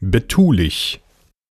betulich.